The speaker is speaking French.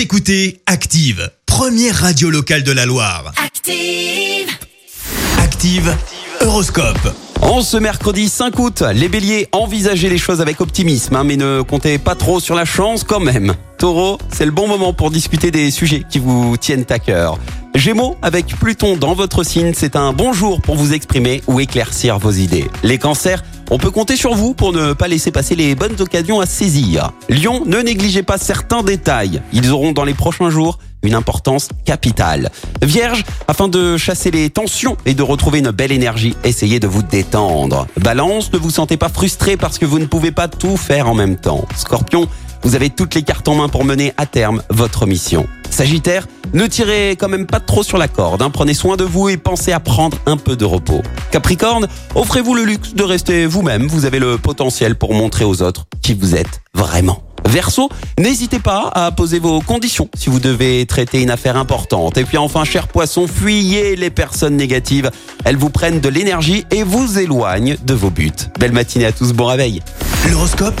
Vous écoutez Active, première radio locale de la Loire. Active. Active, Horoscope. En ce mercredi 5 août, les béliers, envisagez les choses avec optimisme, hein, mais ne comptez pas trop sur la chance quand même. Taureau, c'est le bon moment pour discuter des sujets qui vous tiennent à cœur. Gémeaux, avec Pluton dans votre signe, c'est un bon jour pour vous exprimer ou éclaircir vos idées. Les cancers, on peut compter sur vous pour ne pas laisser passer les bonnes occasions à saisir. Lion, ne négligez pas certains détails. Ils auront dans les prochains jours une importance capitale. Vierge, afin de chasser les tensions et de retrouver une belle énergie, essayez de vous détendre. Balance, ne vous sentez pas frustré parce que vous ne pouvez pas tout faire en même temps. Scorpion, vous avez toutes les cartes en main pour mener à terme votre mission. Sagittaire, ne tirez quand même pas trop sur la corde, hein. prenez soin de vous et pensez à prendre un peu de repos. Capricorne, offrez-vous le luxe de rester vous-même, vous avez le potentiel pour montrer aux autres qui vous êtes vraiment. Verseau, n'hésitez pas à poser vos conditions si vous devez traiter une affaire importante. Et puis enfin, cher poisson, fuyez les personnes négatives. Elles vous prennent de l'énergie et vous éloignent de vos buts. Belle matinée à tous, bon réveil. L'horoscope